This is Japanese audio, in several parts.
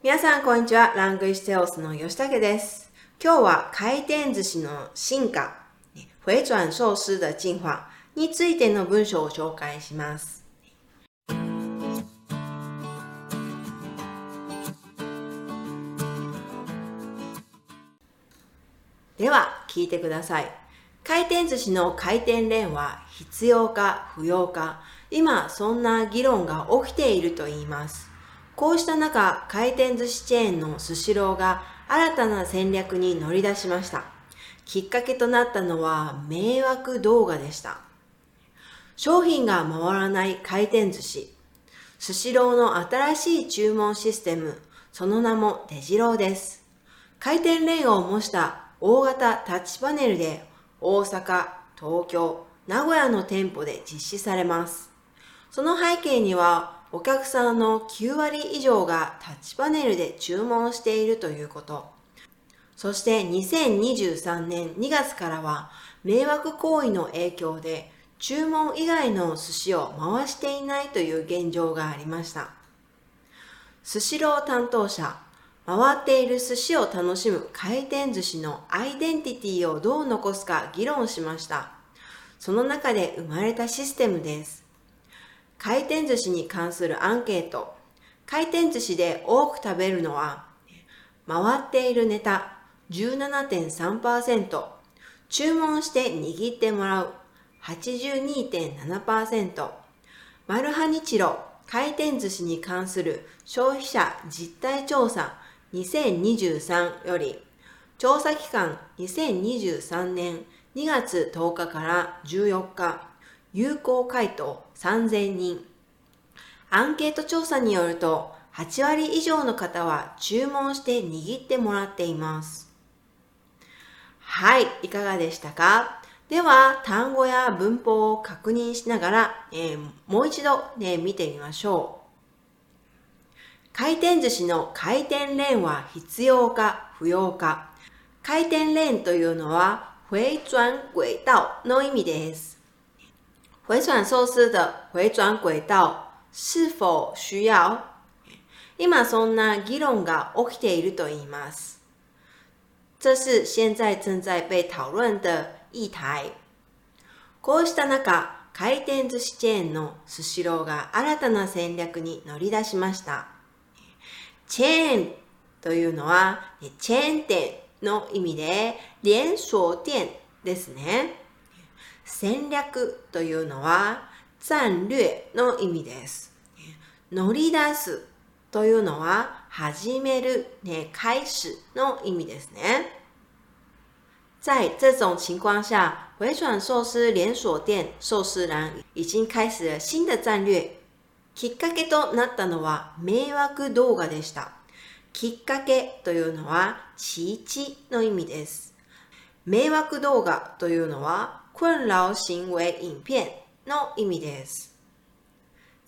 皆さん、こんにちは。ラングイッシュセオスの吉武です。今日は回転寿司の進化、回转寿司的進化についての文章を紹介します。では、聞いてください。回転寿司の回転レーンは必要か不要か、今そんな議論が起きていると言います。こうした中、回転寿司チェーンのスシローが新たな戦略に乗り出しました。きっかけとなったのは迷惑動画でした。商品が回らない回転寿司。スシローの新しい注文システム、その名もデジローです。回転レーンを模した大型タッチパネルで大阪、東京、名古屋の店舗で実施されます。その背景にはお客さんの9割以上がタッチパネルで注文しているということ。そして2023年2月からは迷惑行為の影響で注文以外の寿司を回していないという現状がありました。スシロー担当者、回っている寿司を楽しむ回転寿司のアイデンティティをどう残すか議論しました。その中で生まれたシステムです。回転寿司に関するアンケート。回転寿司で多く食べるのは、回っているネタ17.3%、注文して握ってもらう82.7%、マルハニチロ回転寿司に関する消費者実態調査2023より、調査期間2023年2月10日から14日、有効回答3000人。アンケート調査によると、8割以上の方は注文して握ってもらっています。はい、いかがでしたか？では、単語や文法を確認しながら、えーもう一度、ね、見てみましょう。回転寿司の回転レーンは必要か不要か。回転レーンというのは、回转轨道の意味です。回转寿司的回转轨道是否需要？今そんな議論が起きていると言います。这是现在正在被讨論的議題。こうした中、回転寿司チェーンのスシローが新たな戦略に乗り出しました。チェーンというのは、チェーン店の意味で、連鎖店ですね。戦略というのは、战略の意味です。乗り出すというのは、始める、ね、開始の意味ですね。在这种情况下，回转寿司连锁店寿司郎已经开始了新的战略。きっかけとなったのは迷惑動画でした。きっかけというのは、ちちの意味です。迷惑動画というのは、困擾行為影片の意味です。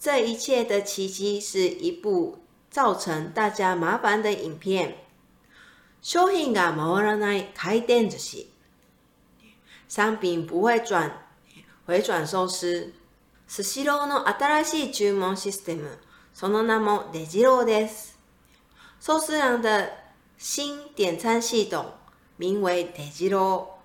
这一切的奇迹是一部造成大家麻烦的影片。商品が回らない回転寿司。商品不会转、回转寿司。スシローの新しい注文システム。その名もデジローです。寿司郎的新点餐系統、名为デジロー。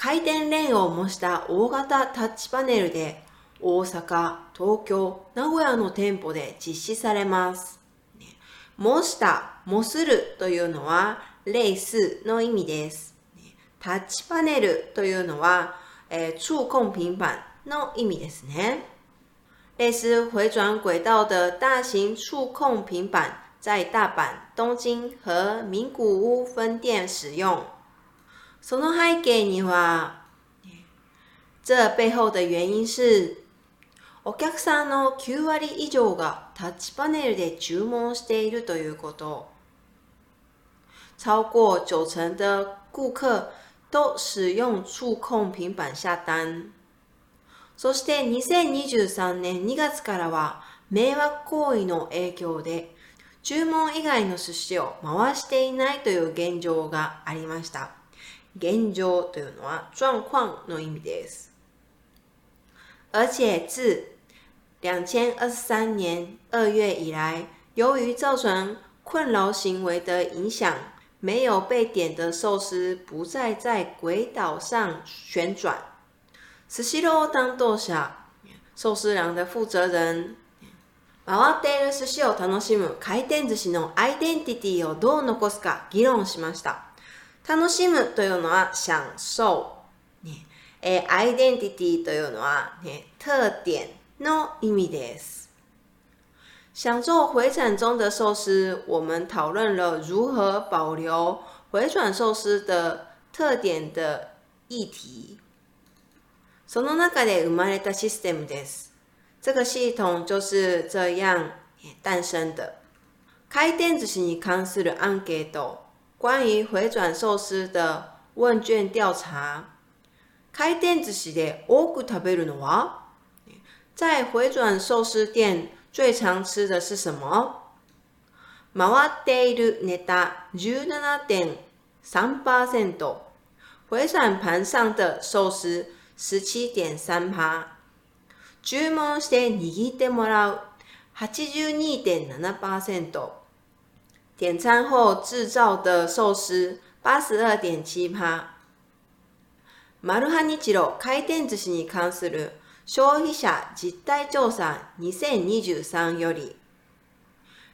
回転レーンを模した大型タッチパネルで大阪、東京、名古屋の店舗で実施されます。模した、模するというのは類似の意味です。タッチパネルというのは、えー、触控平板の意味ですね。类似回转轨道的大型触控平板在大阪、東京和名古屋分店使用。その背景には、这背後的原因是、お客さんの9割以上がタッチパネルで注文しているということ。超過九成的顧客都使用觸控平板下單。そして2023年2月からは迷惑行為の影響で注文以外の寿司を回していないという現状がありました。現状というのは状況の意味です。而且自2023年2月以来，由于造成 困扰行为的影响，没有被点的寿司不再在轨道上旋转。寿司郎担当者、寿司郎的负责人。回っている寿司を楽しむ回転寿司のアイデンティティをどう残すか議論しました。 楽しむというのは享受。ね、えアイデンティティというのは、ね、特点の意味です。享受回转中的寿司，我们讨论了如何保留回转寿司的特点的议题。その中で生まれたシステムです。这个系统就是这样诞生的。开店寿司に関するアンケート，关于回转寿司的问卷调查。开店寿司で多く食べるのは？在回转寿司店最常吃的是什么？回っているネタ17.3%，回转盘上的寿司17.3%。注文して握ってもらう82.7%。点餐后制造的寿司82.7%。マルハニチロ回転寿司に関する消費者実態調査2023より，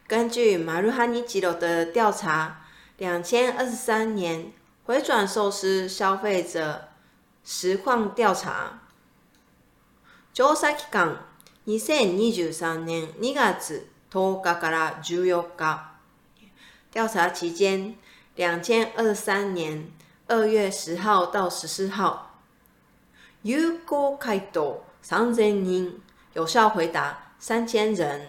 根据马ルハニチロ的调查，两千二十三年回转寿司消费者实况调查。調査期間2023年2月10日から14日。調査期間2023年2月10号到14号。有効回答3000人。有效回答3000人。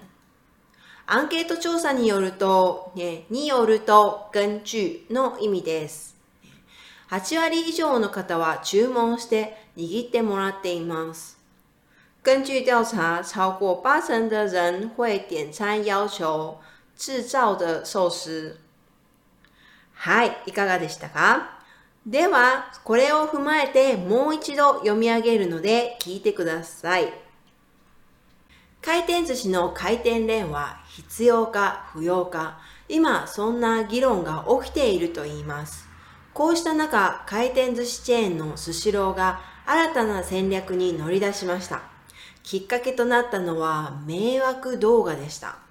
アンケート調査によると、ね、によると、根据の意味です。8割以上の方は注文して握ってもらっています。根据调查，超过八成的人会点餐要求制造的寿司。はい、いかがでしたか？では、これを踏まえてもう一度読み上げるので聞いてください。回転寿司の回転レーンは必要か不要か、今そんな議論が起きていると言います。こうした中、回転寿司チェーンのスシローが新たな戦略に乗り出しました。きっかけとなったのは迷惑動画でした。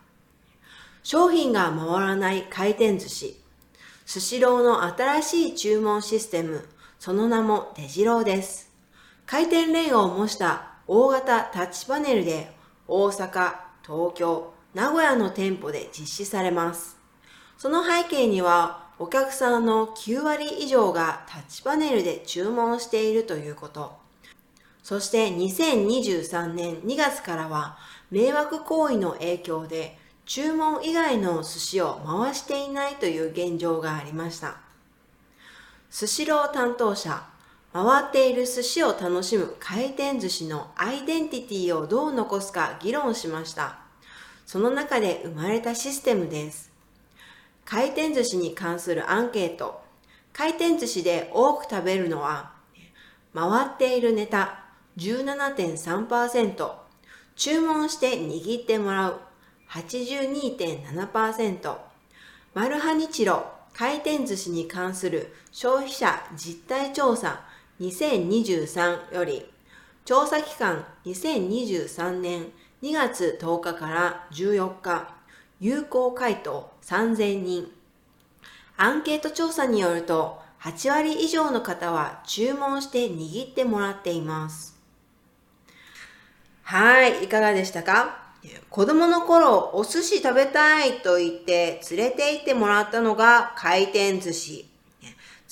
商品が回らない回転寿司。スシローの新しい注文システム、その名もデジローです。回転レーンを模した大型タッチパネルで大阪、東京、名古屋の店舗で実施されます。その背景にはお客さんの9割以上がタッチパネルで注文しているということ。そして2023年2月からは迷惑行為の影響で注文以外の寿司を回していないという現状がありました。寿司ロー担当者、回っている寿司を楽しむ回転寿司のアイデンティティをどう残すか議論しました。その中で生まれたシステムです。回転寿司に関するアンケート。回転寿司で多く食べるのは、回っているネタ、17.3%、注文して握ってもらう82.7%、マルハニチロ回転寿司に関する消費者実態調査2023より、調査期間2023年2月10日から14日、有効回答3000人。アンケート調査によると、8割以上の方は注文して握ってもらっています。はい、いかがでしたか？子供の頃、お寿司食べたいと言って連れて行ってもらったのが回転寿司。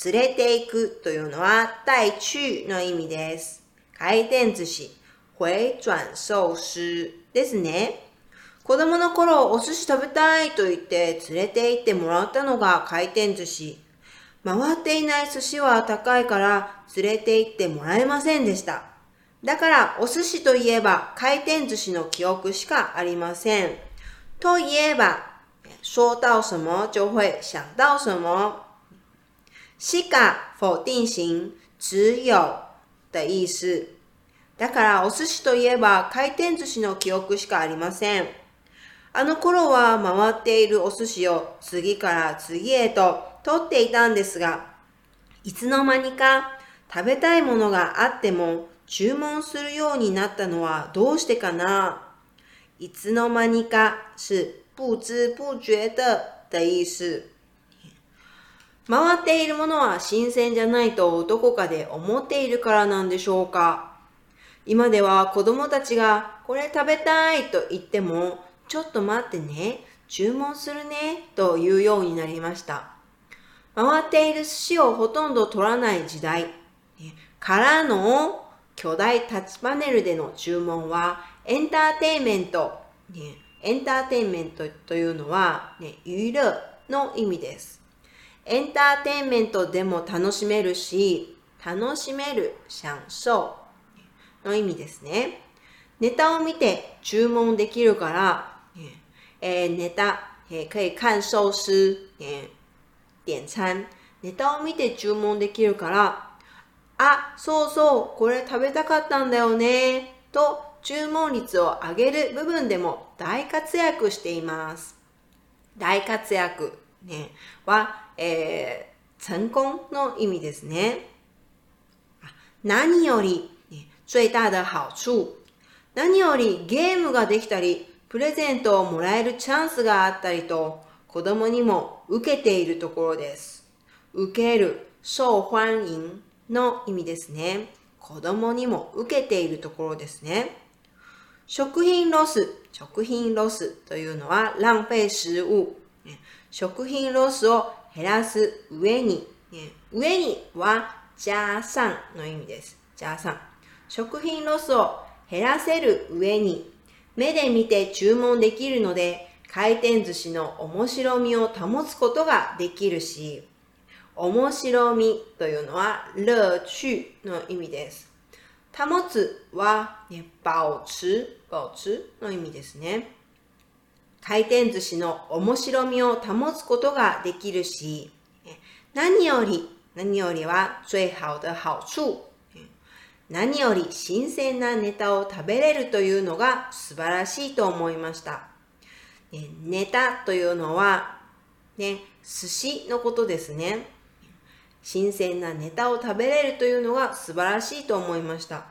連れて行くというのは带去の意味です。回転寿司、回转寿司。ですね。子供の頃、お寿司。食べたいと言って連れて行ってもらったのが回転寿司。回っていない寿司。は高いから連れて行ってもらえませんでした。だからお寿司といえば回転寿司の記憶しかありません。といえば、说到什么就会想到什么。しか否定型、只有的意思。だからお寿司といえば回転寿司の記憶しかありません。あの頃は回っているお寿司を次から次へと取っていたんですが、いつの間にか食べたいものがあっても注文するようになったのはどうしてかな？いつの間にか是不知不觉的的意思。回っているものは新鮮じゃないとどこかで思っているからなんでしょうか？今では子供たちがこれ食べたいと言ってもちょっと待ってね、注文するねと言うようになりました。回っている寿司をほとんど取らない時代からの巨大タッチパネルでの注文はエンターテインメント、ね、エンターテインメントというのは、ね、娱乐の意味です。エンターテインメントでも楽しめるし、楽しめる、享受の意味ですね。ネタを見て注文できるから、えー、ネタ、えー、可以看寿司、えー、点餐。ネタを見て注文できるから、あ、そうそう、これ食べたかったんだよね、と注文率を上げる部分でも大活躍しています。大活躍、ね、は、えー、成功の意味ですね。何より、最大的好处。何よりゲームができたり、プレゼントをもらえるチャンスがあったりと、子供にも受けているところです。受ける、受欢迎の意味ですね。子供にも受けているところですね。食品ロス、食品ロスというのは浪費食物。食品ロスを減らす上に、上には加算の意味です。加算。食品ロスを減らせる上に、目で見て注文できるので、回転寿司の面白みを保つことができるし、面白みというのは乐趣の意味です。保つは、ね、保持、保持の意味ですね。回転寿司の面白みを保つことができるし、何より、何よりは最好的好处。何より新鮮なネタを食べれるというのが素晴らしいと思いました。ネタというのは、ね、寿司のことですね。新鮮なネタを食べれるというのが素晴らしいと思いました。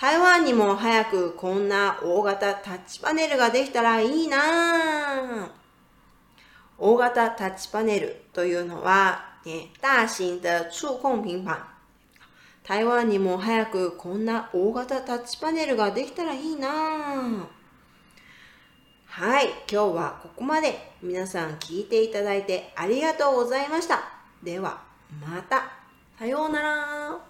台湾にも早くこんな大型タッチパネルができたらいいな大型タッチパネルというのは、ね、大型的触控平板。台湾にも早くこんな大型タッチパネルができたらいいなはい、今日はここまで皆さん聞いていただいてありがとうございました。では。また。さようなら。